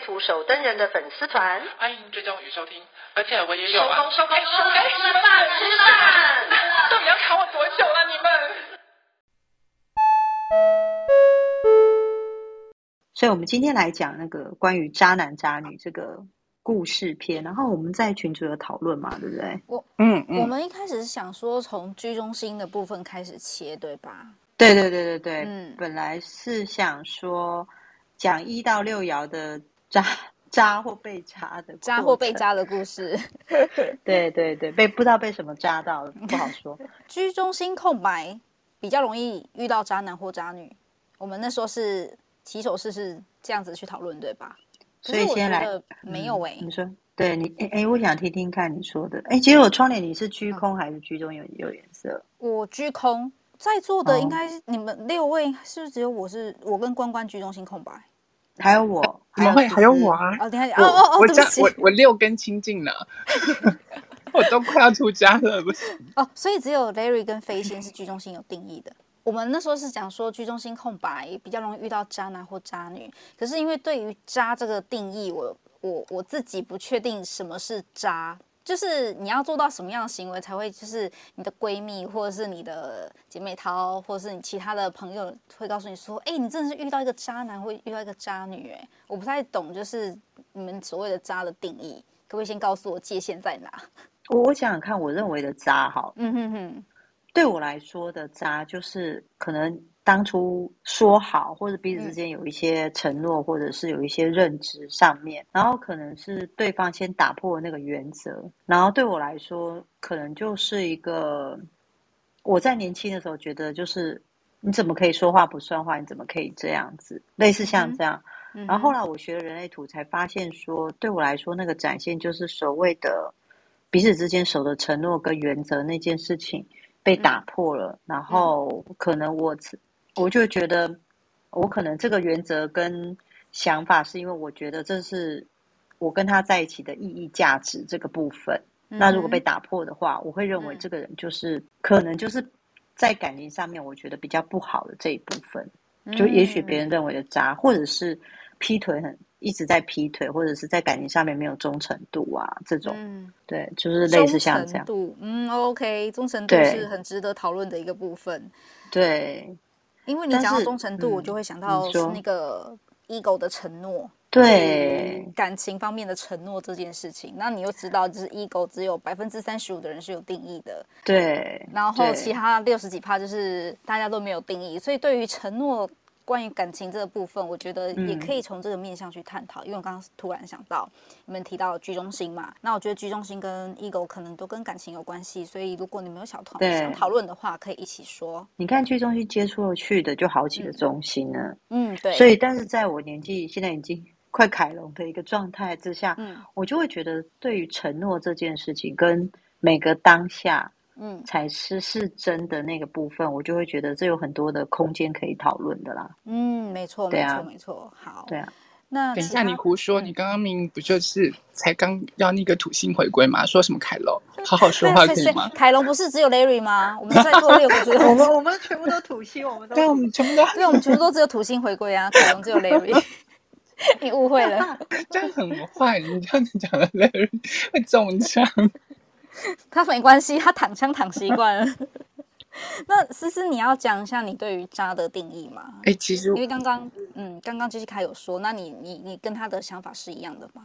图手登人的粉丝团，欢迎追踪与收听。而且我也有啊，收工收工收工，吃饭吃饭，到底要卡我多久了你们？所以，我们今天来讲那个关于渣男渣女这个故事片，然后我们在群组有讨论嘛，对不对？我嗯，嗯，我们一开始是想说从居中心的部分开始切，对吧？对对对对对，嗯，本来是想说讲一到六爻的渣。渣或被渣的渣或被渣的故事，对对对，被不知道被什么渣到了，不好说。居中心空白比较容易遇到渣男或渣女。我们那时候是起手式是这样子去讨论，对吧？所以先来没有哎、欸嗯，你说对你哎哎，我想听听看你说的哎，其实我窗帘你是居空还是居中有有颜色？我居空，在座的应该是你们六位，是不是只有我是我跟关关居中心空白？还有我，怎么会还有我啊？哦，等下，哦哦哦，我这我 我六根清净呢，我都快要出家了，不是？哦，所以只有 Larry 跟飞仙是居中心有定义的。我们那时候是讲说居中心空白比较容易遇到渣男或渣女，可是因为对于渣这个定义，我我我自己不确定什么是渣。就是你要做到什么样的行为才会，就是你的闺蜜或者是你的姐妹淘，或者是你其他的朋友会告诉你说，哎、欸，你真的是遇到一个渣男，会遇到一个渣女，哎，我不太懂，就是你们所谓的渣的定义，可不可以先告诉我界限在哪？我我想想看，我认为的渣，哈，嗯哼哼，对我来说的渣就是可能。当初说好，或者彼此之间有一些承诺，或者是有一些认知上面，然后可能是对方先打破那个原则，然后对我来说，可能就是一个我在年轻的时候觉得，就是你怎么可以说话不算话？你怎么可以这样子？类似像这样。然后后来我学了人类图，才发现说，对我来说，那个展现就是所谓的彼此之间守的承诺跟原则那件事情被打破了，然后可能我。我就觉得，我可能这个原则跟想法，是因为我觉得这是我跟他在一起的意义价值这个部分。嗯、那如果被打破的话，我会认为这个人就是、嗯、可能就是在感情上面，我觉得比较不好的这一部分。就也许别人认为的渣，或者是劈腿很一直在劈腿，或者是在感情上面没有忠诚度啊，这种、嗯、对，就是类似像这样。忠诚度，嗯，OK，忠诚度是很值得讨论的一个部分。对。因为你讲到忠诚度，我就会想到那个 ego 的承诺，对感情方面的承诺这件事情。那你又知道，就是 ego 只有百分之三十五的人是有定义的，对。然后其他六十几趴就是大家都没有定义，所以对于承诺。关于感情这个部分，我觉得也可以从这个面向去探讨。嗯、因为我刚刚突然想到，你们提到居中心嘛，那我觉得居中心跟 ego 可能都跟感情有关系，所以如果你们有想讨想讨论的话，可以一起说。你看居中心接触去的就好几个中心呢，嗯，对。所以，但是在我年纪现在已经快凯龙的一个状态之下，嗯，我就会觉得对于承诺这件事情，跟每个当下。嗯，才是是真的那个部分，我就会觉得这有很多的空间可以讨论的啦。嗯，没错，没错，没错。好，对啊。那等一下，你胡说，你刚刚明明不就是才刚要那个土星回归吗？说什么凯龙？好好说 话可以吗？凯龙不是只有 Larry 吗？我们在座六个，我们我们全部都土星，我们都对，我们全部都对，我们全部都只有土星回归啊。凯龙只有 Larry，你误会了，这样很坏。你这样子讲的 Larry 会中枪。他没关系，他躺枪躺习惯了。那思思，你要讲一下你对于渣的定义吗？哎、欸，其实因为刚刚，嗯，刚刚 Jessica 有说，那你你你跟他的想法是一样的吗？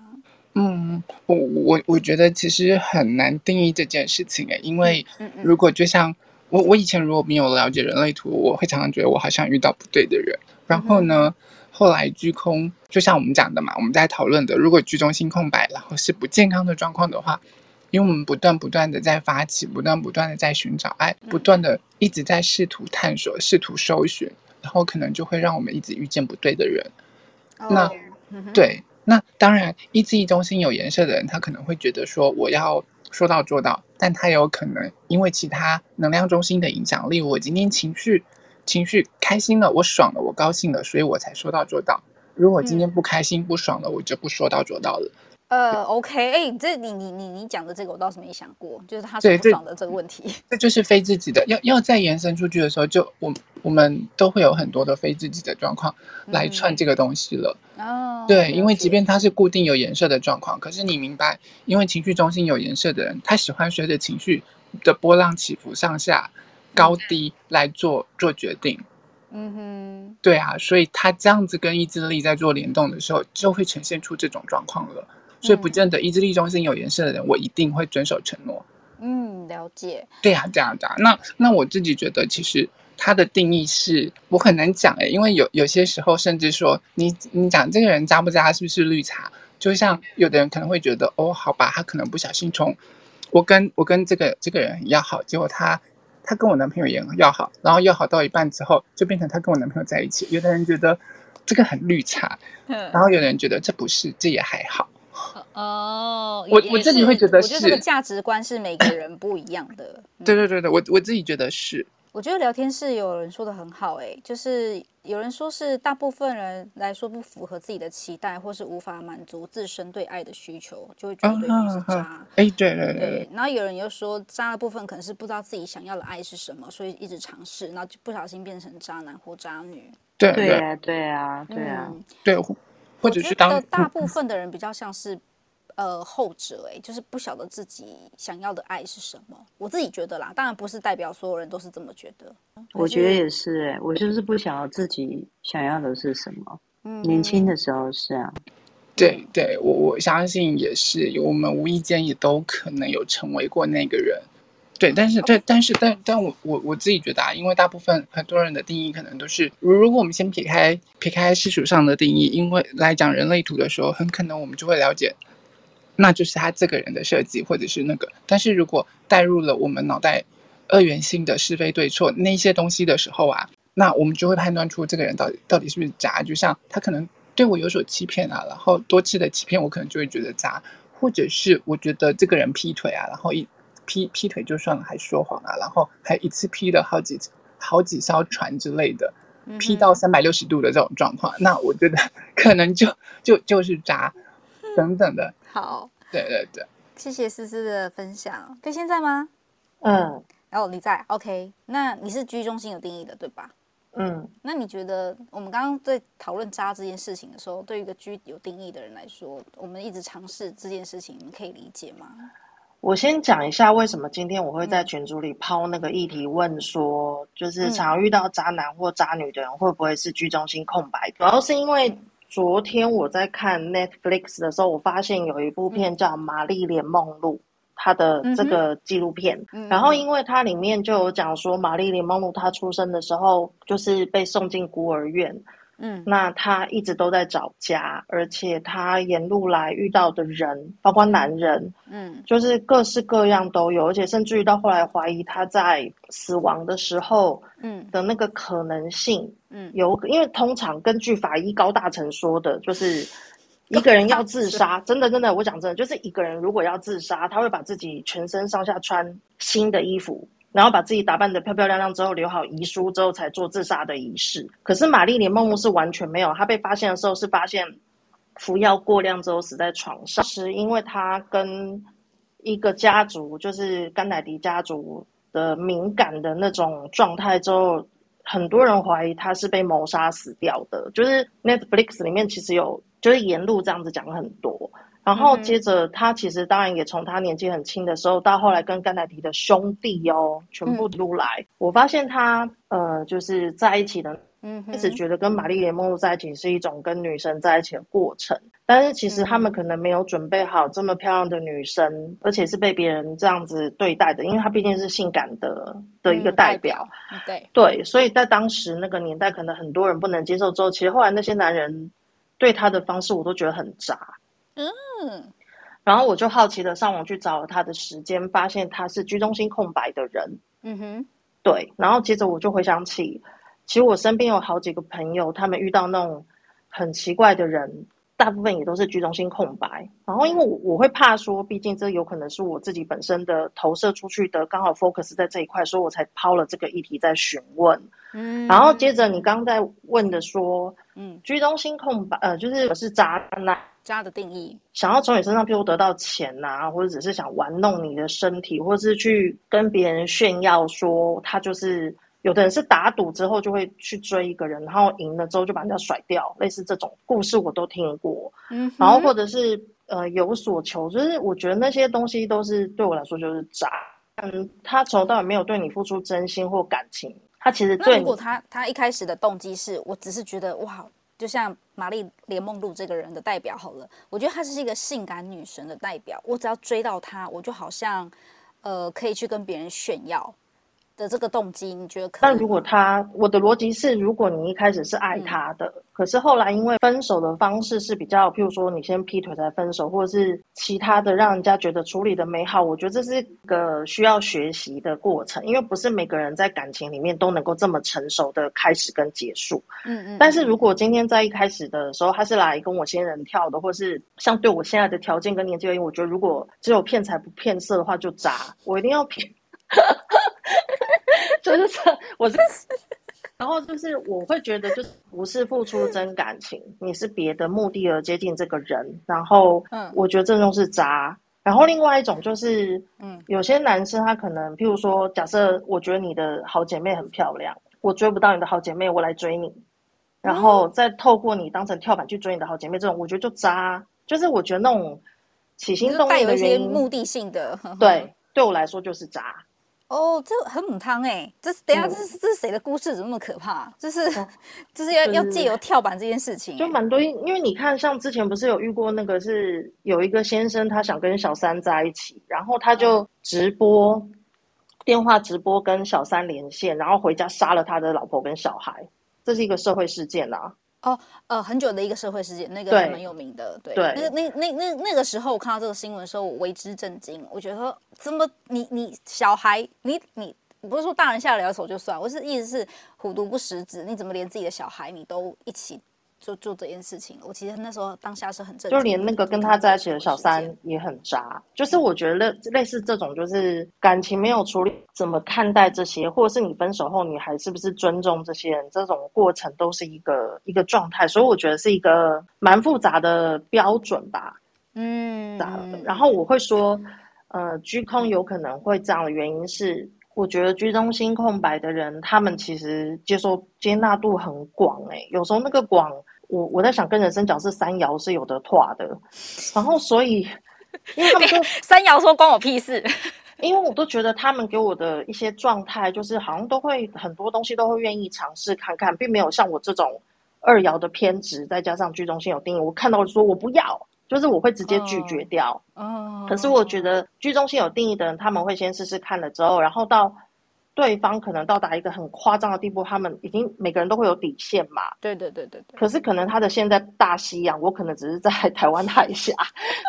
嗯，我我我觉得其实很难定义这件事情哎，因为如果就像我我以前如果没有了解人类图，我会常常觉得我好像遇到不对的人。然后呢，嗯、后来居空，就像我们讲的嘛，我们在讨论的，如果居中心空白，然后是不健康的状况的话。因为我们不断不断的在发起，不断不断的在寻找爱，不断的一直在试图探索，试图搜寻，然后可能就会让我们一直遇见不对的人。Oh. 那对，那当然，意志力中心有颜色的人，他可能会觉得说我要说到做到，但他有可能因为其他能量中心的影响，例如我今天情绪情绪开心了，我爽了，我高兴了，所以我才说到做到。如果今天不开心、不爽了，我就不说到做到了。呃，OK，哎、欸，这你你你你讲的这个我倒是没想过，就是他说不爽的这个问题。这就是非自己的，要要再延伸出去的时候，就我我们都会有很多的非自己的状况来串这个东西了。哦、嗯，对，因为即便它是固定有颜色的状况，可是你明白，因为情绪中心有颜色的人，他喜欢随着情绪的波浪起伏上下高低来做做决定。嗯哼，对啊，所以他这样子跟意志力在做联动的时候，就会呈现出这种状况了。所以不见得意志力中心有颜色的人，我一定会遵守承诺。嗯，了解。对呀、啊，这样这样。那那我自己觉得，其实他的定义是我很难讲诶，因为有有些时候，甚至说你你讲这个人渣不渣，是不是绿茶？就像有的人可能会觉得，哦，好吧，他可能不小心从我跟我跟这个这个人很要好，结果他他跟我男朋友也很要好，然后要好到一半之后，就变成他跟我男朋友在一起。有的人觉得这个很绿茶，然后有的人觉得这不是，这也还好。哦，我我自己会觉得是，我觉得这个价值观是每个人不一样的。嗯、对对对对，我我自己觉得是。我觉得聊天室有人说的很好，哎，就是有人说是大部分人来说不符合自己的期待，或是无法满足自身对爱的需求，就会觉得对方是渣。哎、对对，对。然后有人又说，渣的部分可能是不知道自己想要的爱是什么，所以一直尝试，然后就不小心变成渣男或渣女。对对啊，对啊，对啊，对。或者是当我觉得大部分的人比较像是。呃，后者哎，就是不晓得自己想要的爱是什么。我自己觉得啦，当然不是代表所有人都是这么觉得。我觉得也是哎，我就是不晓得自己想要的是什么。嗯，年轻的时候是啊。对对，我我相信也是，我们无意间也都可能有成为过那个人。对，但是但，但是但但我我我自己觉得啊，因为大部分很多人的定义可能都是，如果我们先撇开撇开世俗上的定义，因为来讲人类图的时候，很可能我们就会了解。那就是他这个人的设计，或者是那个。但是如果带入了我们脑袋二元性的是非对错那些东西的时候啊，那我们就会判断出这个人到底到底是不是渣。就像他可能对我有所欺骗啊，然后多次的欺骗我，可能就会觉得渣。或者是我觉得这个人劈腿啊，然后一劈劈腿就算了，还说谎啊，然后还一次劈了好几好几艘船之类的，劈到三百六十度的这种状况，那我觉得可能就就就是渣等等的。好，对对对，谢谢思思的分享。飞仙在吗？嗯，然后你在，OK。那你是居中心有定义的，对吧？嗯，那你觉得我们刚刚在讨论渣这件事情的时候，对于一个居有定义的人来说，我们一直尝试这件事情，你可以理解吗？我先讲一下为什么今天我会在群组里抛那个议题，问说，就是常遇到渣男或渣女的人会不会是居中心空白？主要是因为。昨天我在看 Netflix 的时候，我发现有一部片叫《玛丽莲梦露》，她的这个纪录片。嗯、然后，因为它里面就有讲说，玛丽莲梦露她出生的时候就是被送进孤儿院。嗯，那他一直都在找家，而且他沿路来遇到的人，包括男人，嗯，就是各式各样都有，而且甚至于到后来怀疑他在死亡的时候，嗯。的那个可能性。嗯，有，因为通常根据法医高大成说的，就是一个人要自杀，真的真的，我讲真的，就是一个人如果要自杀，他会把自己全身上下穿新的衣服，然后把自己打扮得漂漂亮亮之后，留好遗书之后才做自杀的仪式。可是玛丽莲梦露是完全没有，她被发现的时候是发现服药过量之后死在床上，是因为她跟一个家族，就是甘乃迪家族的敏感的那种状态之后。很多人怀疑他是被谋杀死掉的，就是 Netflix 里面其实有，就是沿路这样子讲很多。然后接着他其实当然也从他年纪很轻的时候到后来跟甘乃迪的兄弟哦，全部都来。嗯、我发现他呃就是在一起的，嗯，一直觉得跟玛丽莲梦露在一起是一种跟女生在一起的过程。但是其实他们可能没有准备好这么漂亮的女生，嗯、而且是被别人这样子对待的，因为她毕竟是性感的的一个代表。嗯、对对，所以在当时那个年代，可能很多人不能接受。之后，其实后来那些男人对她的方式，我都觉得很渣。嗯，然后我就好奇的上网去找了他的时间，发现他是居中心空白的人。嗯哼，对。然后接着我就回想起，其实我身边有好几个朋友，他们遇到那种很奇怪的人。大部分也都是居中心空白。然后因为我我会怕说，毕竟这有可能是我自己本身的投射出去的，刚好 focus 在这一块，所以我才抛了这个议题在询问。嗯，然后接着你刚刚在问的说，嗯，居中心空白，呃，就是是渣男。渣的定义，想要从你身上，譬如得到钱呐、啊，或者只是想玩弄你的身体，或者是去跟别人炫耀说他就是。有的人是打赌之后就会去追一个人，然后赢了之后就把人家甩掉，类似这种故事我都听过。嗯，然后或者是呃有所求，就是我觉得那些东西都是对我来说就是渣。嗯，他从头到尾没有对你付出真心或感情，他其实对你。如果他他一开始的动机是我只是觉得哇。就像玛丽莲梦露这个人的代表好了，我觉得她是一个性感女神的代表。我只要追到她，我就好像，呃，可以去跟别人炫耀。的这个动机，你觉得可？但如果他，我的逻辑是，如果你一开始是爱他的，嗯、可是后来因为分手的方式是比较，譬如说你先劈腿才分手，或者是其他的，让人家觉得处理的美好，我觉得这是一个需要学习的过程，因为不是每个人在感情里面都能够这么成熟的开始跟结束。嗯嗯。但是如果今天在一开始的时候，他是来跟我先人跳的，或是像对我现在的条件跟年纪而言，我觉得如果只有骗财不骗色的话，就渣。我一定要骗。就是这，我是，然后就是我会觉得，就是不是付出真感情，你是别的目的而接近这个人，然后，嗯，我觉得这种是渣。然后另外一种就是，嗯，有些男生他可能，譬如说，假设我觉得你的好姐妹很漂亮，我追不到你的好姐妹，我来追你，然后再透过你当成跳板去追你的好姐妹，这种我觉得就渣。就是我觉得那种起心动念的原因，有一些目的性的，对，对我来说就是渣。哦，这很母汤哎！这是等下，这是这是谁的故事？怎么那么可怕？就是就是要要借由跳板这件事情，就蛮多。因为你看，像之前不是有遇过那个，是有一个先生，他想跟小三在一起，然后他就直播电话直播跟小三连线，然后回家杀了他的老婆跟小孩，这是一个社会事件啊。哦，呃，很久的一个社会事件，那个还蛮有名的，对，对对那那那那那个时候我看到这个新闻的时候，我为之震惊。我觉得说，怎么你你小孩，你你不是说大人下得了手就算，我是意思是虎毒不食子，你怎么连自己的小孩你都一起？就做这件事情，我其实那时候当下是很震惊，就连那个跟他在一起的小三也很渣。就是我觉得类似这种，就是感情没有处理，怎么看待这些，或者是你分手后你还是不是尊重这些人，这种过程都是一个一个状态。所以我觉得是一个蛮复杂的标准吧。嗯，然后我会说，呃，居空有可能会这样的原因是，我觉得居中心空白的人，他们其实接受接纳度很广，诶，有时候那个广。我我在想，跟人生角是三爻是有的拓的，然后所以，因为他们说 三爻说关我屁事，因为我都觉得他们给我的一些状态，就是好像都会很多东西都会愿意尝试看看，并没有像我这种二爻的偏执，再加上居中心有定义，我看到说我不要，就是我会直接拒绝掉。哦，可是我觉得居中心有定义的人，他们会先试试看了之后，然后到。对方可能到达一个很夸张的地步，他们已经每个人都会有底线嘛。对对对对对。可是可能他的线在大西洋，我可能只是在 台湾海峡，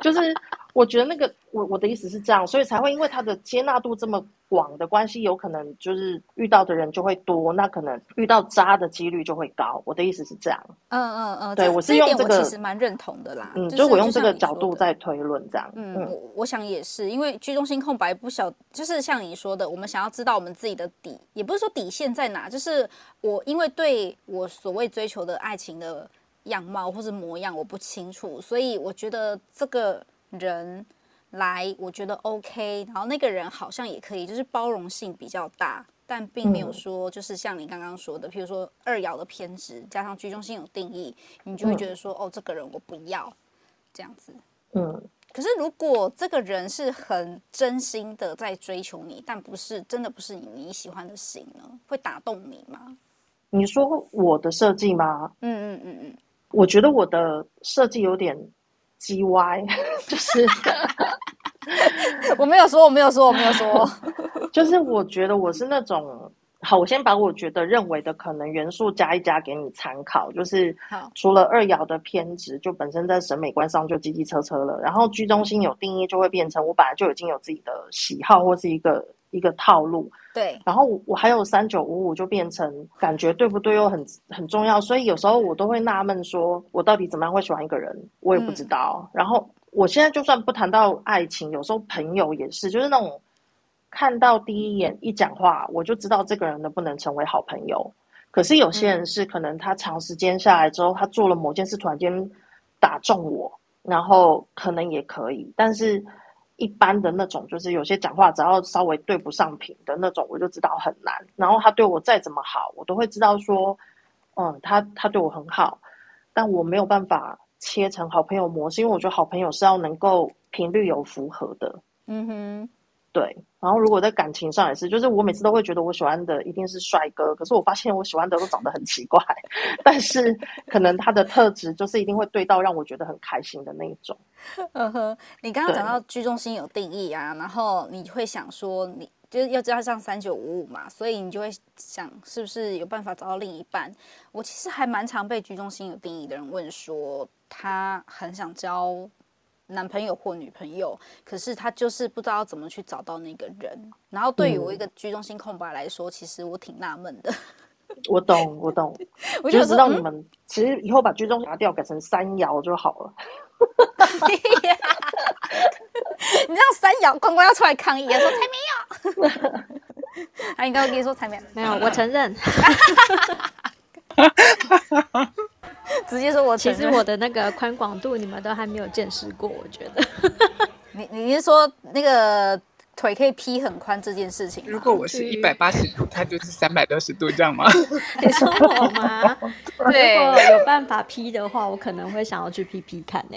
就是。我觉得那个，我我的意思是这样，所以才会因为他的接纳度这么广的关系，有可能就是遇到的人就会多，那可能遇到渣的几率就会高。我的意思是这样。嗯嗯嗯，对，我是用这个，我其实蛮认同的啦。嗯，就我用这个角度在推论这样。嗯，我我想也是，因为居中心空白不小，就是像你说的，我们想要知道我们自己的底，也不是说底线在哪，就是我因为对我所谓追求的爱情的样貌或是模样我不清楚，所以我觉得这个。人来，我觉得 OK，然后那个人好像也可以，就是包容性比较大，但并没有说就是像你刚刚说的，譬如说二爻的偏执加上居中心有定义，你就会觉得说、嗯、哦，这个人我不要这样子。嗯，可是如果这个人是很真心的在追求你，但不是真的不是你喜欢的型呢，会打动你吗？你说我的设计吗？嗯嗯嗯嗯，我觉得我的设计有点。G Y，就是我没有说，我没有说，我没有说，就是我觉得我是那种好，我先把我觉得认为的可能元素加一加给你参考，就是除了二爻的偏执，就本身在审美观上就机机车车了，然后居中心有定义，就会变成我本来就已经有自己的喜好或是一个一个套路。对，然后我还有三九五五，就变成感觉对不对又很很重要，所以有时候我都会纳闷，说我到底怎么样会喜欢一个人，我也不知道。嗯、然后我现在就算不谈到爱情，有时候朋友也是，就是那种看到第一眼一讲话，我就知道这个人能不能成为好朋友。可是有些人是可能他长时间下来之后，他做了某件事，突然间打中我，然后可能也可以，但是。一般的那种，就是有些讲话只要稍微对不上频的那种，我就知道很难。然后他对我再怎么好，我都会知道说，嗯，他他对我很好，但我没有办法切成好朋友模式，因为我觉得好朋友是要能够频率有符合的。嗯哼。对，然后如果在感情上也是，就是我每次都会觉得我喜欢的一定是帅哥，可是我发现我喜欢的都长得很奇怪，但是可能他的特质就是一定会对到让我觉得很开心的那一种。嗯哼，你刚刚讲到居中心有定义啊，然后你会想说，你就是要加上三九五五嘛，所以你就会想是不是有办法找到另一半？我其实还蛮常被居中心有定义的人问说，他很想交。男朋友或女朋友，可是他就是不知道怎么去找到那个人。然后对于我一个居中心空白来说，嗯、其实我挺纳闷的。我懂，我懂，我就知道你们、嗯、其实以后把居中拿掉，改成三摇就好了。你知道三摇关关要出来抗议，说才没有。他应该会跟你说才没有，没有，我承认。直接说我，我其实我的那个宽广度，你们都还没有见识过。我觉得，你你是说那个腿可以劈很宽这件事情？如果我是一百八十度，它就是三百六十度，这样吗？你说我吗？对，如果有办法劈的话，我可能会想要去劈劈看呢。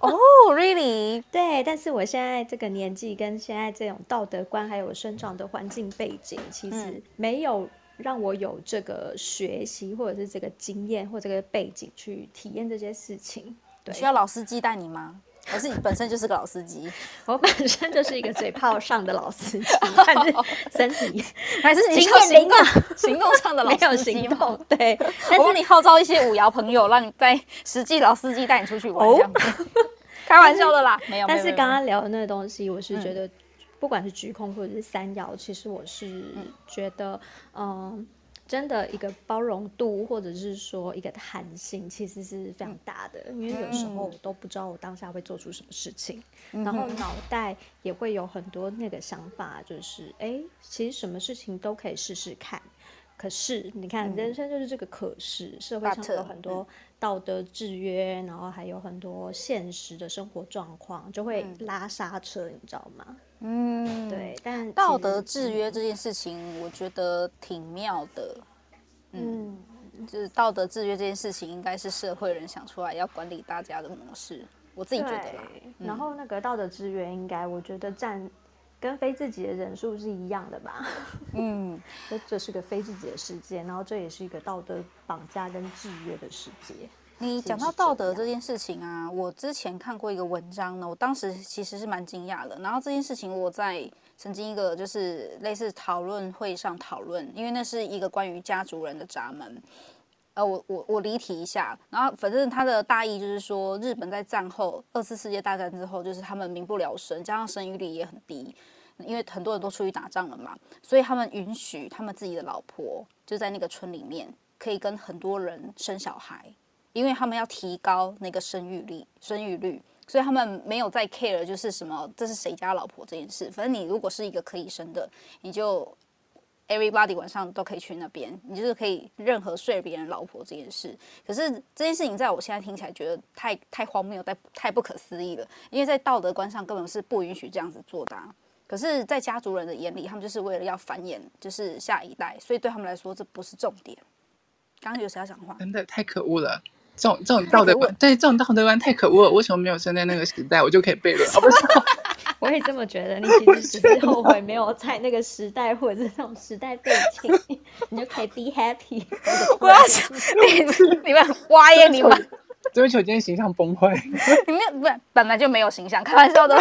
哦、oh,，really？对，但是我现在这个年纪，跟现在这种道德观，还有生长的环境背景，其实没有。让我有这个学习，或者是这个经验，或这个背景去体验这些事情。对，需要老司机带你吗？还是你本身就是个老司机？我本身就是一个嘴炮上的老司机，还是 身体还是你行动行动上的老司机？行动对，我帮你号召一些五爻朋友，让你在实际老司机带你出去玩，这样子。开玩笑的啦，没有。但是刚刚聊的那个东西，我是觉得。嗯不管是居控或者是三爻，其实我是觉得，嗯、呃，真的一个包容度或者是说一个弹性，其实是非常大的。因为有时候我都不知道我当下会做出什么事情，然后脑袋也会有很多那个想法，就是哎，其实什么事情都可以试试看。可是你看，人生就是这个可是，社会上有很多道德制约，然后还有很多现实的生活状况，就会拉刹车，你知道吗？嗯，对，但道德制约这件事情，我觉得挺妙的。嗯，嗯，就是道德制约这件事情，应该是社会人想出来要管理大家的模式。我自己觉得啦。嗯、然后那个道德制约，应该我觉得占跟非自己的人数是一样的吧？嗯，这这是个非自己的世界，然后这也是一个道德绑架跟制约的世界。你讲到道德这件事情啊，我之前看过一个文章呢，我当时其实是蛮惊讶的。然后这件事情我在曾经一个就是类似讨论会上讨论，因为那是一个关于家族人的闸门。呃，我我我离题一下，然后反正他的大意就是说，日本在战后二次世界大战之后，就是他们民不聊生，加上生育率也很低，因为很多人都出去打仗了嘛，所以他们允许他们自己的老婆就在那个村里面可以跟很多人生小孩。因为他们要提高那个生育率，生育率，所以他们没有再 care 就是什么这是谁家老婆这件事。反正你如果是一个可以生的，你就 everybody 晚上都可以去那边，你就是可以任何睡别人老婆这件事。可是这件事情在我现在听起来觉得太太荒谬，太太不可思议了。因为在道德观上根本是不允许这样子做的啊。可是，在家族人的眼里，他们就是为了要繁衍，就是下一代，所以对他们来说这不是重点。刚刚有谁要讲话？真的太可恶了。这种这种道德观，对这种道德观太可恶了。为什么没有生在那个时代，我就可以悖论？我 不知道，我也这么觉得。你 其实只是后悔没有在那个时代，或者是那种时代背景，你就可以 be happy。我要想你们，你们歪呀！你们追求今天形象崩坏。你们不本来就没有形象，开玩笑的。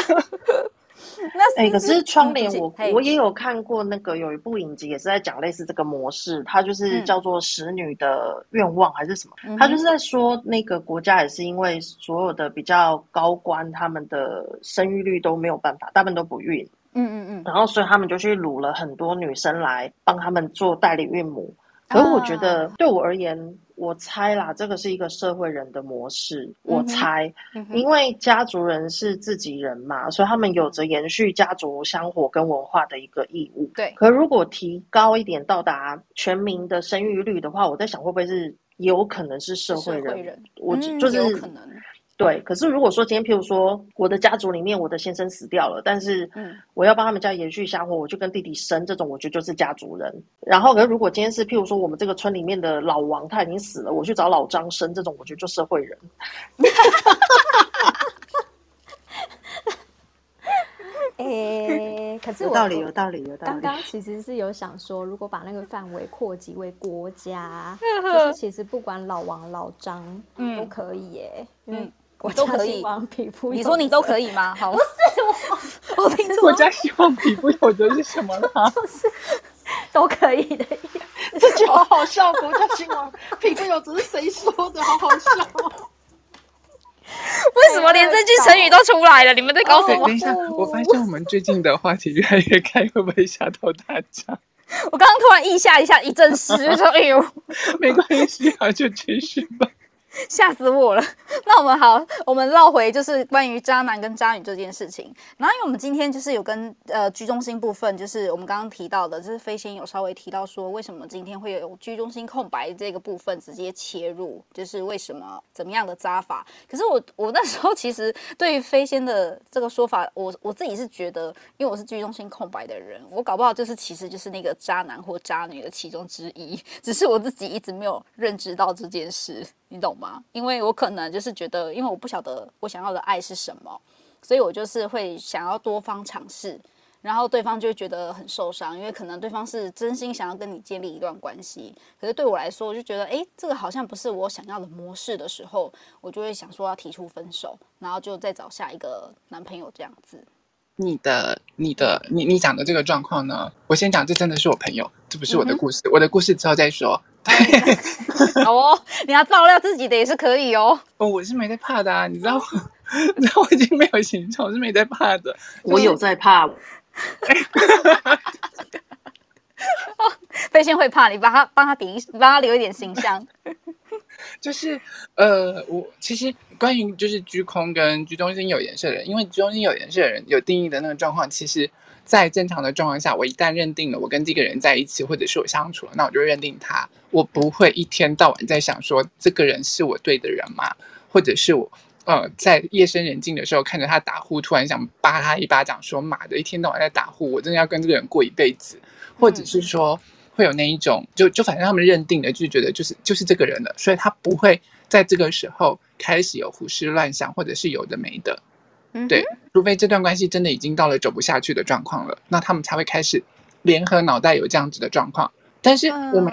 哎、欸，可是窗帘我我也有看过，那个有一部影集也是在讲类似这个模式，它就是叫做《使女的愿望》还是什么？嗯、它就是在说那个国家也是因为所有的比较高官他们的生育率都没有办法，大部分都不孕，嗯嗯嗯，然后所以他们就去掳了很多女生来帮他们做代理孕母。可是我觉得对我而言，我猜啦，这个是一个社会人的模式。我猜，因为家族人是自己人嘛，所以他们有着延续家族香火跟文化的一个义务。对。可如果提高一点，到达全民的生育率的话，我在想会不会是有可能是社会人？社会人我就是有可能。对，可是如果说今天，譬如说我的家族里面，我的先生死掉了，但是我要帮他们家延续香火，我就跟弟弟生，这种我觉得就是家族人。然后，可是如果今天是譬如说我们这个村里面的老王他已经死了，我去找老张生，这种我觉得就社会人。哎、欸，可是我有道理，有道理，有道理。刚刚其实是有想说，如果把那个范围扩及为国家，就是其实不管老王老张都可以耶，嗯。我都可以，皮肤你说你都可以吗？好，不是我，我听国家希望皮肤有的是什么呢？就是都可以的意思。这句好好笑，国家希望皮肤有的是谁说的？好好笑。为什么连这句成语都出来了？你们在搞什么？等一下，我发现我们最近的话题越来越开，会不会吓到大家？我刚刚突然意下一下一阵湿，就说：“哎呦，没关系啊，就继续吧。” 吓死我了！那我们好，我们绕回就是关于渣男跟渣女这件事情。然后，因为我们今天就是有跟呃居中心部分，就是我们刚刚提到的，就是飞仙有稍微提到说，为什么今天会有居中心空白这个部分直接切入，就是为什么怎么样的渣法？可是我我那时候其实对于飞仙的这个说法，我我自己是觉得，因为我是居中心空白的人，我搞不好就是其实就是那个渣男或渣女的其中之一，只是我自己一直没有认知到这件事。你懂吗？因为我可能就是觉得，因为我不晓得我想要的爱是什么，所以我就是会想要多方尝试，然后对方就会觉得很受伤，因为可能对方是真心想要跟你建立一段关系，可是对我来说，我就觉得，诶，这个好像不是我想要的模式的时候，我就会想说要提出分手，然后就再找下一个男朋友这样子。你的、你的、你你讲的这个状况呢？我先讲，这真的是我朋友，这不是我的故事，嗯、我的故事之后再说。好哦，你要爆料自己的也是可以哦。哦，我是没在怕的啊，你知道，你知道我已经没有形象，我是没在怕的。我有在怕。飞仙会怕你，帮他帮他顶，帮他留一点形象。就是呃，我其实关于就是居空跟居中心有颜色的人，因为居中心有颜色的人有定义的那个状况，其实，在正常的状况下，我一旦认定了我跟这个人在一起，或者是我相处了，那我就认定他，我不会一天到晚在想说这个人是我对的人吗？或者是我呃在夜深人静的时候看着他打呼，突然想扒他一巴掌，说妈的，一天到晚在打呼，我真的要跟这个人过一辈子，或者是说。嗯会有那一种，就就反正他们认定的，就觉得就是就是这个人了，所以他不会在这个时候开始有胡思乱想，或者是有的没的，嗯，对，除非这段关系真的已经到了走不下去的状况了，那他们才会开始联合脑袋有这样子的状况。但是我们，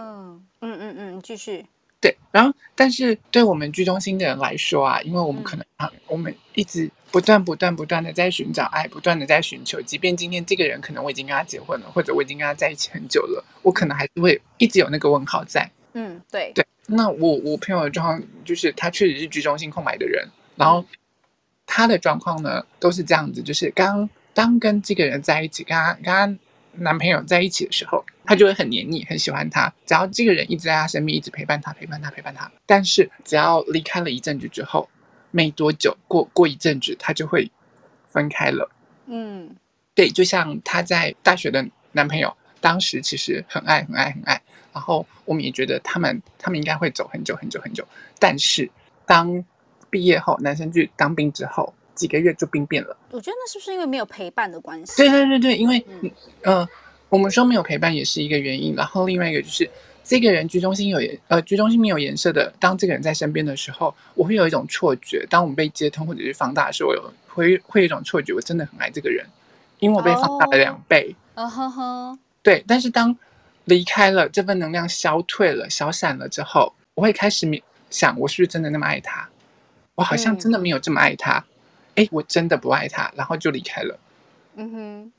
嗯嗯嗯，继续。对，然后，但是对我们居中心的人来说啊，因为我们可能啊，我们一直不断、不断、不断的在寻找爱，不断的在寻求，即便今天这个人可能我已经跟他结婚了，或者我已经跟他在一起很久了，我可能还是会一直有那个问号在。嗯，对对。那我我朋友的状况就是，他确实是居中心空白的人，然后他的状况呢都是这样子，就是刚刚跟这个人在一起，跟他跟他男朋友在一起的时候。他就会很黏腻，很喜欢他。只要这个人一直在他身边，一直陪伴他，陪伴他，陪伴他。但是只要离开了一阵子之后，没多久，过过一阵子，他就会分开了。嗯，对，就像他在大学的男朋友，当时其实很爱，很爱，很爱。然后我们也觉得他们，他们应该会走很久，很久，很久。但是当毕业后，男生去当兵之后，几个月就病变了。我觉得那是不是因为没有陪伴的关系？对对对对，因为嗯。呃我们说没有陪伴也是一个原因，然后另外一个就是这个人居中心有颜，呃，居中心没有颜色的。当这个人在身边的时候，我会有一种错觉。当我们被接通或者是放大的时候，我有会会有一种错觉，我真的很爱这个人，因为我被放大了两倍。哦呵呵。对，但是当离开了，这份能量消退了、消散了之后，我会开始想，我是不是真的那么爱他？我好像真的没有这么爱他。哎、嗯，我真的不爱他，然后就离开了。嗯哼。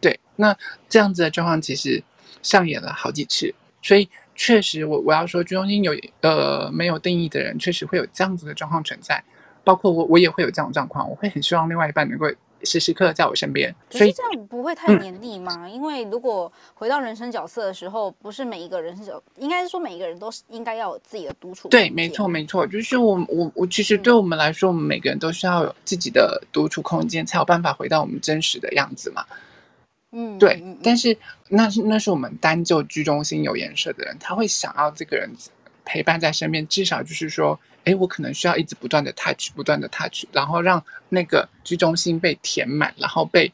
对，那这样子的状况其实上演了好几次，所以确实我我要说，居中心有呃没有定义的人，确实会有这样子的状况存在。包括我，我也会有这种状况，我会很希望另外一半能够时时刻刻在我身边。所以这样不会太黏腻吗？嗯、因为如果回到人生角色的时候，不是每一个人是应该是说每一个人都是应该要有自己的独处。对，没错，没错，就是我我我其实对我们来说，嗯、我们每个人都需要有自己的独处空间，才有办法回到我们真实的样子嘛。嗯，对。嗯、但是那是那是我们单就居中心有颜色的人，他会想要这个人陪伴在身边，至少就是说。哎，我可能需要一直不断的 touch，不断的 touch，然后让那个居中心被填满，然后被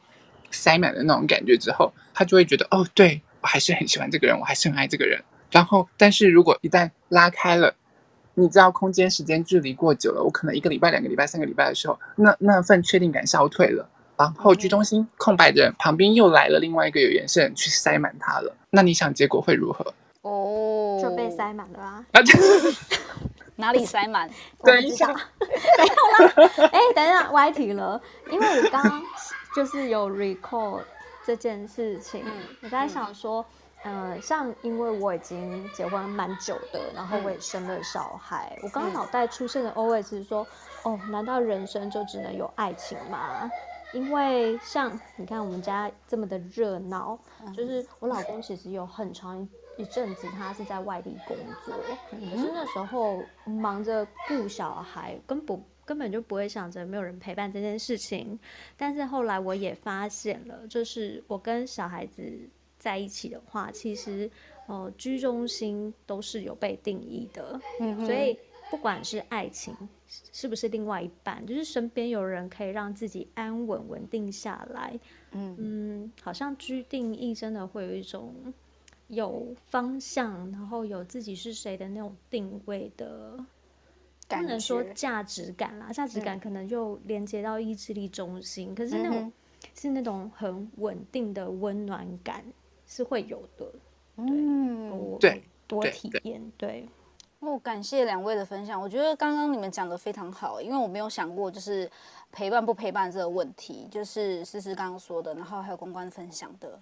塞满的那种感觉之后，他就会觉得哦，对，我还是很喜欢这个人，我还是很爱这个人。然后，但是如果一旦拉开了，你知道空间时间距离过久了，我可能一个礼拜、两个礼拜、三个礼拜的时候，那那份确定感消退了，然后居中心空白的人旁边又来了另外一个有颜色人去塞满它了，那你想结果会如何？哦，就被塞满了啊。哪里塞满？等一下，没有啦。哎，等一下，歪题了。因为我刚刚就是有 recall 这件事情，嗯、我在想说，嗯、呃，像因为我已经结婚蛮久的，然后我也生了小孩，嗯、我刚刚脑袋出现的 always 是说，哦，难道人生就只能有爱情吗？因为像你看我们家这么的热闹，嗯、就是我老公其实有很长。一阵子，他是在外地工作，可是那时候忙着顾小孩，根本根本就不会想着没有人陪伴这件事情。但是后来我也发现了，就是我跟小孩子在一起的话，其实呃居中心都是有被定义的，嗯，所以不管是爱情是不是另外一半，就是身边有人可以让自己安稳稳定下来，嗯嗯，好像居定义真的会有一种。有方向，然后有自己是谁的那种定位的，不能说价值感啦，价值感可能就连接到意志力中心，嗯、可是那种、嗯、是那种很稳定的温暖感是会有的。嗯，对，多体验。对，哦，感谢两位的分享，我觉得刚刚你们讲的非常好，因为我没有想过就是陪伴不陪伴这个问题，就是思思刚刚说的，然后还有公关分享的。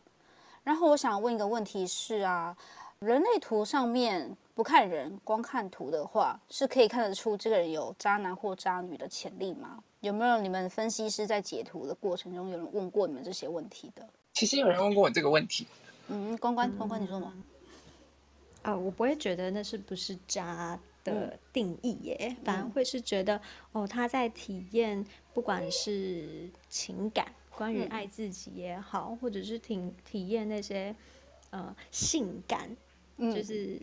然后我想问一个问题是啊，人类图上面不看人，光看图的话，是可以看得出这个人有渣男或渣女的潜力吗？有没有你们分析师在解图的过程中有人问过你们这些问题的？其实有人问过我这个问题。嗯，关关关关，你说吗？啊、呃，我不会觉得那是不是渣的定义耶，嗯、反而会是觉得哦，他在体验，不管是情感。关于爱自己也好，嗯、或者是体体验那些呃性感，嗯、就是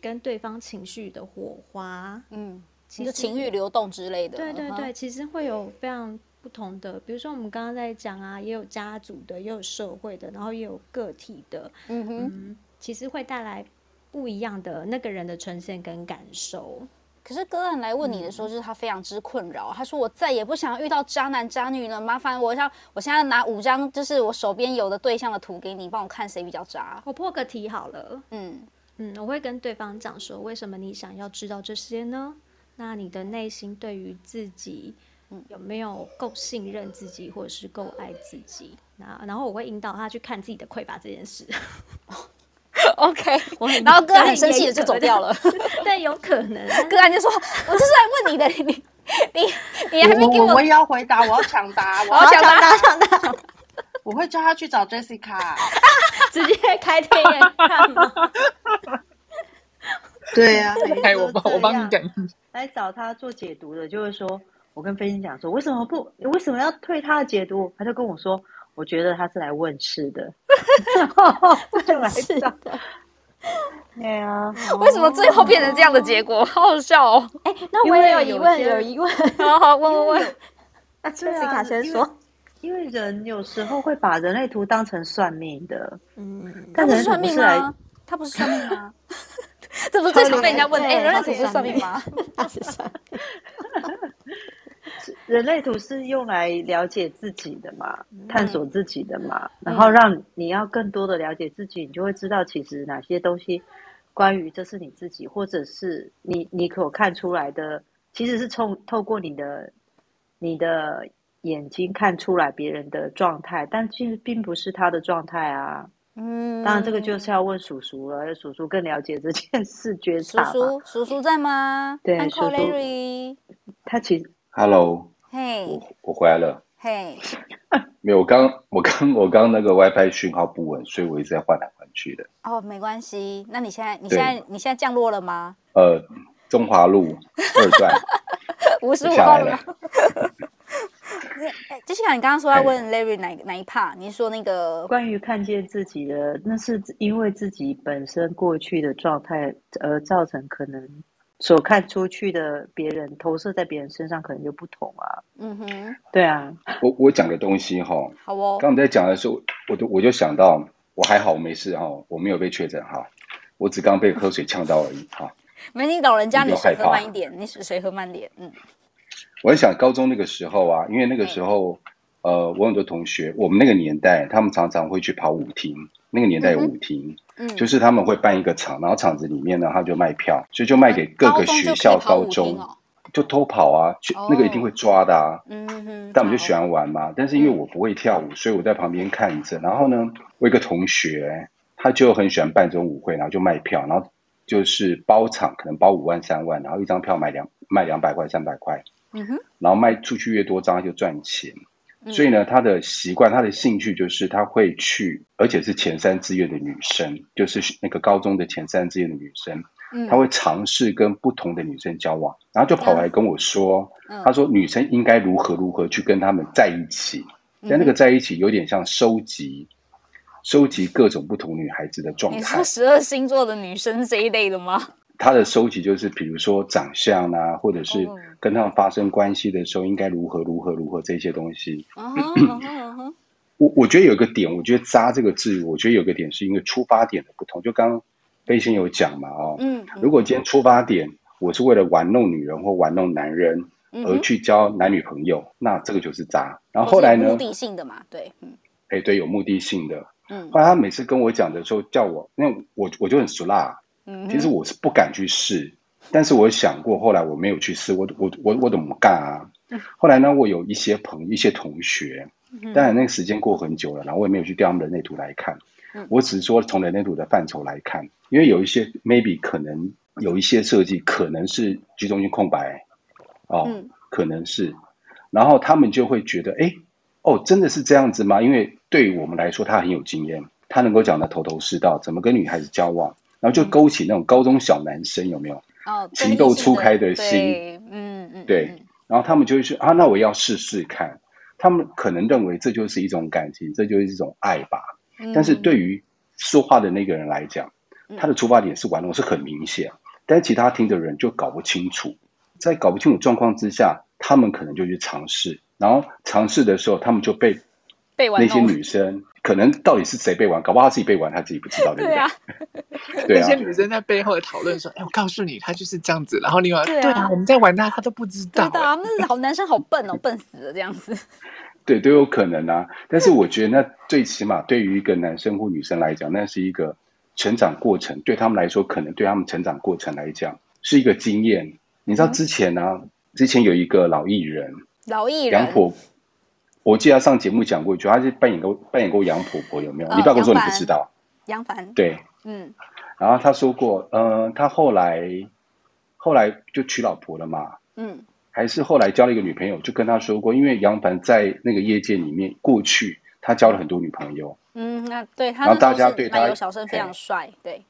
跟对方情绪的火花，嗯，其实情欲流动之类的。对对对，其实会有非常不同的，比如说我们刚刚在讲啊，也有家族的，也有社会的，然后也有个体的，嗯哼嗯，其实会带来不一样的那个人的呈现跟感受。可是个案来问你的时候，就是他非常之困扰。他说：“我再也不想遇到渣男渣女了，麻烦我像我现在拿五张，就是我手边有的对象的图给你，帮我看谁比较渣。”我破个题好了。嗯嗯，我会跟对方讲说：“为什么你想要知道这些呢？那你的内心对于自己，有没有够信任自己，或者是够爱自己？那然后我会引导他去看自己的 匮乏这件事。” OK，然后个案很生气的就走掉了。对，有可能。个案就说：“我就是来问你的，你你你还没给我。”我也要回答，我要抢答，我要抢答，抢答。我会叫他去找 Jessica，直接开天眼看吗？对呀，哎，我帮我帮你讲。来找他做解读的，就是说我跟飞星讲说，为什么不？为什么要退他的解读？他就跟我说。我觉得他是来问事的，问事的。对啊，为什么最后变成这样的结果？好好笑哦！哎，那我也有疑问，有疑问。好好问问问。那杰西卡先说，因为人有时候会把人类图当成算命的。嗯，他不是算命吗？他不是算命吗？这不是最常被人家问？哎，人类图是算命吗？他是算。人类图是用来了解自己的嘛，探索自己的嘛，嗯、然后让你要更多的了解自己，你就会知道其实哪些东西关于这是你自己，或者是你你可看出来的，其实是从透过你的你的眼睛看出来别人的状态，但其实并不是他的状态啊。嗯，当然这个就是要问叔叔了，叔叔更了解这件事，觉察。叔叔，叔叔在吗？对叔叔，他其实。Hello，嘿，我我回来了。嘿，没有，我刚我刚我刚那个 WiFi 讯号不稳，所以我一直在换来换去的。哦，没关系。那你现在你现在你现在降落了吗？呃，中华路二段 五十五号了吗？接下来你刚刚说要问 Larry 哪哪一 part？你是说那个关于看见自己的，那是因为自己本身过去的状态而造成可能。所看出去的别人投射在别人身上可能就不同啊。嗯哼，对啊。我我讲个东西哈。好哦。刚才在讲的时候，我就我就想到，我还好，我没事哈，我没有被确诊哈，我只刚被喝水呛到而已哈。没你老人家，你水喝慢一点，你水喝慢点，嗯。我在想高中那个时候啊，因为那个时候，呃，我很多同学，我们那个年代，他们常常会去跑舞厅，那个年代有舞厅。嗯嗯，就是他们会办一个场，然后场子里面呢，他就卖票，所以就卖给各个学校高中，就偷跑啊，去那个一定会抓的啊。嗯哼，但我们就喜欢玩嘛。但是因为我不会跳舞，所以我在旁边看着。然后呢，我一个同学，他就很喜欢办这种舞会，然后就卖票，然后就是包场，可能包五万三万，然后一张票卖两卖两百块三百块。嗯哼，然后卖出去越多张，他就赚钱。所以呢，他的习惯，他的兴趣就是他会去，而且是前三志愿的女生，就是那个高中的前三志愿的女生，嗯，他会尝试跟不同的女生交往，然后就跑来跟我说，嗯，他说女生应该如何如何去跟他们在一起，但那个在一起有点像收集，收集各种不同女孩子的状态。你说十二星座的女生这一类的吗？他的收集就是，比如说长相啊，或者是跟他们发生关系的时候，应该如何如何如何这些东西。我我觉得有个点，我觉得“渣”这个字，我觉得有个点是因为出发点的不同。就刚刚飞仙有讲嘛，哦，嗯，如果今天出发点我是为了玩弄女人或玩弄男人而去交男女朋友，那这个就是渣。然后后来呢？目的性的嘛，对，嗯，哎，对，有目的性的。嗯，后来他每次跟我讲的时候，叫我，那我我就很俗辣。其实我是不敢去试，但是我想过，后来我没有去试，我我我我怎么干啊？后来呢，我有一些朋友一些同学，当然那个时间过很久了，然后我也没有去调他们人类图来看，我只是说从人类图的范畴来看，因为有一些 maybe 可能有一些设计可能是居中心空白，哦，可能是，然后他们就会觉得，哎，哦，真的是这样子吗？因为对于我们来说，他很有经验，他能够讲得头头是道，怎么跟女孩子交往。然后就勾起那种高中小男生有没有？哦，情窦初开的心，嗯嗯，对。然后他们就会说啊，那我要试试看。他们可能认为这就是一种感情，这就是一种爱吧。但是对于说话的那个人来讲，他的出发点是玩弄，是很明显。但是其他听的人就搞不清楚，在搞不清楚状况之下，他们可能就去尝试。然后尝试的时候，他们就被那些女生。可能到底是谁被玩？搞不好他自己被玩，他自己不知道，对不对？对啊，那些女生在背后的讨论说：“哎，我告诉你，他就是这样子。”然后另外，对啊，我们在玩他，他都不知道。对啊，那好男生好笨哦，笨死了这样子。对，都有可能啊。但是我觉得，那最起码对于一个男生或女生来讲，那是一个成长过程。对他们来说，可能对他们成长过程来讲是一个经验。你知道之前呢、啊？之前有一个老艺人，老艺人杨婆。我记得他上节目讲过一句，他是扮演过扮演过杨婆婆，有没有？哦、你不要跟我说你不知道。杨凡。对，嗯。然后他说过，嗯、呃，他后来后来就娶老婆了嘛，嗯。还是后来交了一个女朋友，就跟他说过，因为杨凡在那个业界里面，过去他交了很多女朋友。嗯，那对他。然后大家对他有小生非常帅，对。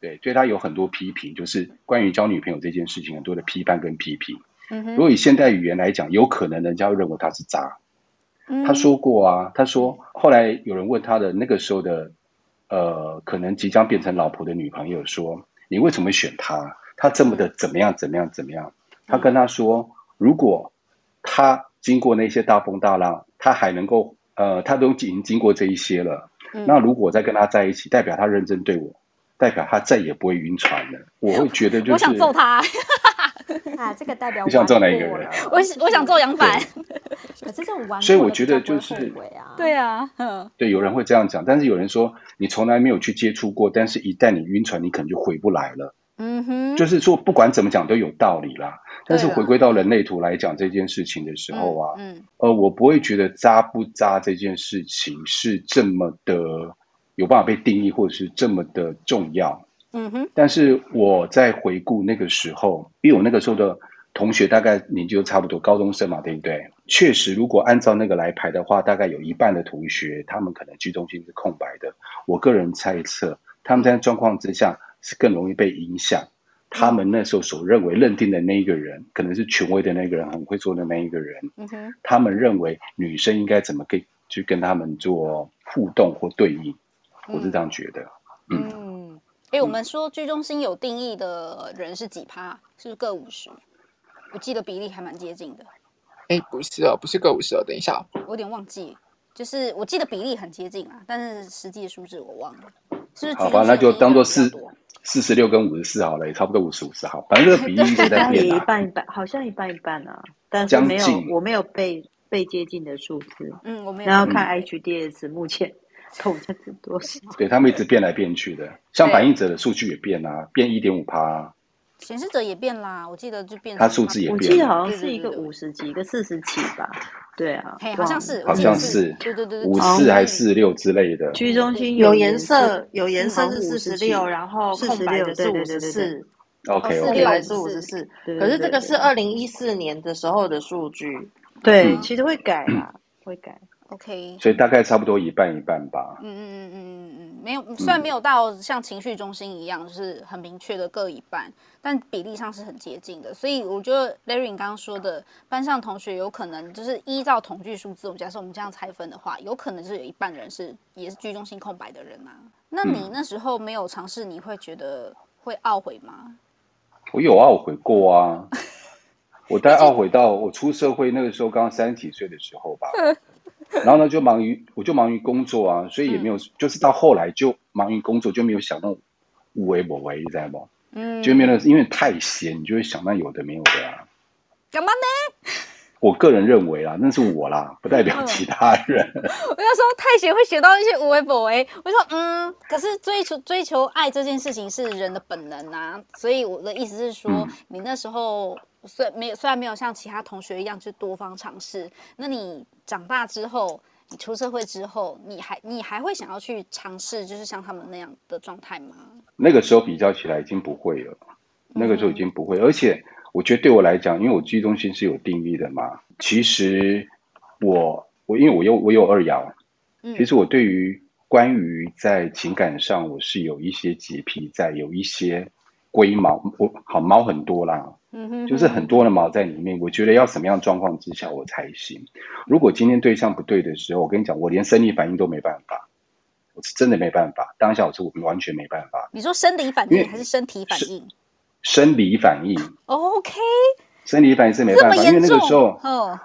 对，对他有很多批评，就是关于交女朋友这件事情，很多的批判跟批评。嗯哼。如果以现代语言来讲，有可能人家会认为他是渣。他说过啊，他说后来有人问他的那个时候的，呃，可能即将变成老婆的女朋友说：“你为什么选他？他这么的怎么样？怎么样？怎么样？”他跟他说：“如果他经过那些大风大浪，他还能够，呃，他都已经经过这一些了。那如果再跟他在一起，代表他认真对我，代表他再也不会晕船了。我会觉得就是我想揍他。” 啊，这个代表你想做哪一个人？我我想做杨凡。可是这种玩，所以我觉得就是对啊，嗯，对，有人会这样讲，但是有人说你从来没有去接触过，但是一旦你晕船，你可能就回不来了。嗯哼，就是说不管怎么讲都有道理啦。但是回归到人类图来讲这件事情的时候啊，嗯，呃，我不会觉得渣不渣这件事情是这么的有办法被定义，或者是这么的重要。嗯哼，但是我在回顾那个时候，因为我那个时候的同学大概年纪都差不多，高中生嘛，对不对？确实，如果按照那个来排的话，大概有一半的同学，他们可能居中心是空白的。我个人猜测，他们在状况之下是更容易被影响。他们那时候所认为认定的那一个人，可能是权威的那个人，很会做的那一个人。嗯哼，他们认为女生应该怎么跟去跟他们做互动或对应，我是这样觉得。嗯，嗯，哎，我们说居中心有定义的人是几趴？是不是各五十？我记得比例还蛮接近的。哎，不是哦，不是各五十哦。等一下，我有点忘记，就是我记得比例很接近啊，但是实际的数字我忘了。是不是？好吧，那就当做四四十六跟五十四好了，也差不多五十五十好。反正这个比例一直在变一半一半，好像一半一半啊。但是没有，我没有被被接近的数字。嗯，我没有。然后看 HDS 目前统计是多少？对，他们一直变来变去的，像反应者的数据也变啊，变一点五趴。显示者也变啦，我记得就变。它数字也变。我记得好像是一个五十几，一个四十几吧。对啊，好像是，好像是，对对对，五四还是四十六之类的。居中心有颜色，有颜色是四十六，然后空白的是五十四。OK，四六还是五十四。可是这个是二零一四年的时候的数据。对，其实会改啦，会改。OK，所以大概差不多一半一半吧。嗯嗯嗯嗯嗯嗯，没有，虽然没有到像情绪中心一样，就是很明确的各一半，但比例上是很接近的。所以我觉得 Larry 刚刚说的，班上同学有可能就是依照统计数字，我们假设我们这样拆分的话，有可能就是有一半人是也是居中心空白的人啊。那你那时候没有尝试，你会觉得会懊悔吗？我有懊悔过啊，我大概懊悔到我出社会那个时候，刚刚三十几岁的时候吧。然后呢，就忙于我就忙于工作啊，所以也没有，嗯、就是到后来就忙于工作，就没有想到无为不为，你知道不？嗯，就没有，因为太闲，你就会想到有的没有的啊。干嘛呢？我个人认为啊，那是我啦，不代表其他人。嗯、我要说太闲会写到一些无为不为。我说嗯，可是追求追求爱这件事情是人的本能啊，所以我的意思是说，嗯、你那时候。虽然没有，虽然没有像其他同学一样去多方尝试，那你长大之后，你出社会之后，你还你还会想要去尝试，就是像他们那样的状态吗？那个时候比较起来已经不会了，那个时候已经不会，嗯、而且我觉得对我来讲，因为我居中心是有定义的嘛，其实我我因为我有我有二爻，嗯、其实我对于关于在情感上，我是有一些洁癖在，有一些龟毛，我好毛很多啦。嗯哼，就是很多的毛在里面，我觉得要什么样状况之下我才行。如果今天对象不对的时候，我跟你讲，我连生理反应都没办法，我是真的没办法。当下我是我完全没办法。你说生理反应还是身体反应？生理反应。OK。生理反应是没办法，因为那个时候，嗯，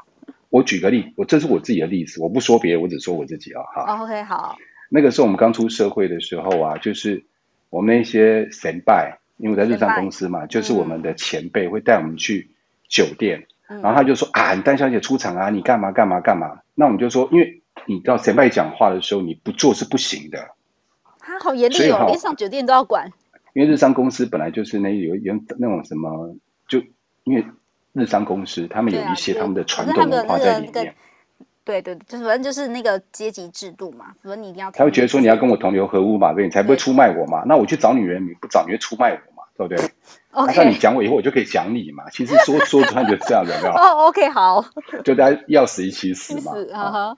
我举个例，我这是我自己的例子，我不说别人，我只说我自己啊。哈。OK，好。那个时候我们刚出社会的时候啊，就是我们那些先辈。因为在日商公司嘛，就是我们的前辈会带我们去酒店，嗯、然后他就说啊，你丹小姐出场啊，你干嘛干嘛干嘛？那我们就说，因为你知道前辈讲话的时候，你不做是不行的。他好严厉哦，连上酒店都要管。因为日商公司本来就是那有有那种什么，就因为日商公司他们有一些他们的传统文化在里面。对对，就是反正就是那个阶级制度嘛，所以你一定要。他会觉得说你要跟我同流合污嘛，对，你才不会出卖我嘛。那我去找女人，你不找你会出卖我嘛，对不对？那啊、你讲我以后，我就可以讲你嘛。其实说说穿就是这样的？哦，OK，好。就大家要死一起死嘛。死啊。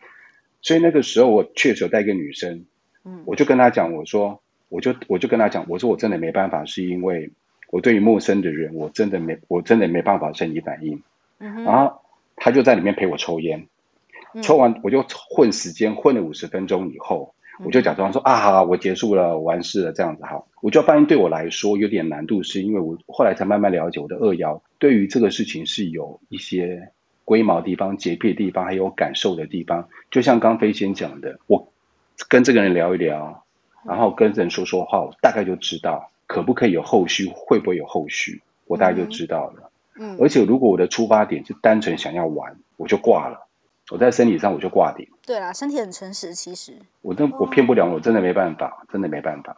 所以那个时候我确实有带一个女生，嗯，我就跟她讲，我说，我就我就跟他讲，我说我真的没办法，是因为我对于陌生的人，我真的没我真的没办法生理反应。嗯。然后他就在里面陪我抽烟。抽完我就混时间，混了五十分钟以后，我就假装说啊，好，我结束了，完事了，这样子哈。我就发现对我来说有点难度，是因为我后来才慢慢了解我的二幺，对于这个事情是有一些龟毛地方、洁癖的地方，还有感受的地方。就像刚飞仙讲的，我跟这个人聊一聊，然后跟人说说话，我大概就知道可不可以有后续，会不会有后续，我大概就知道了。嗯，而且如果我的出发点是单纯想要玩，我就挂了。我在生理上我就挂点。对啦，身体很诚实，其实。我真我骗不了，我真的没办法，真的没办法。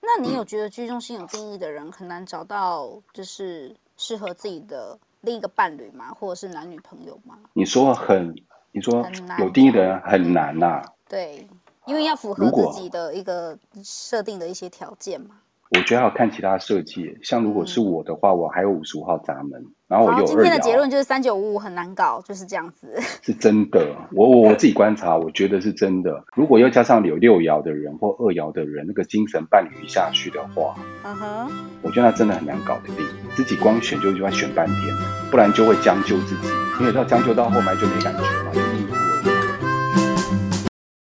那你有觉得居中心有定义的人很难找到，就是适合自己的另一个伴侣吗？或者是男女朋友吗？你说很，你说有定义的人很难呐、啊。对，因为要符合自己的一个设定的一些条件嘛。我觉得还要看其他设计，像如果是我的话，我还有五十五号闸门，然后我有二。今天的结论就是三九五五很难搞，就是这样子。是真的，我我我自己观察，我觉得是真的。如果又加上有六爻的人或二爻的人，那个精神伴侣下去的话，嗯哼，我觉得那真的很难搞的定。自己光选就就要选半天，不然就会将就自己，因为到将就到后面就没感觉了。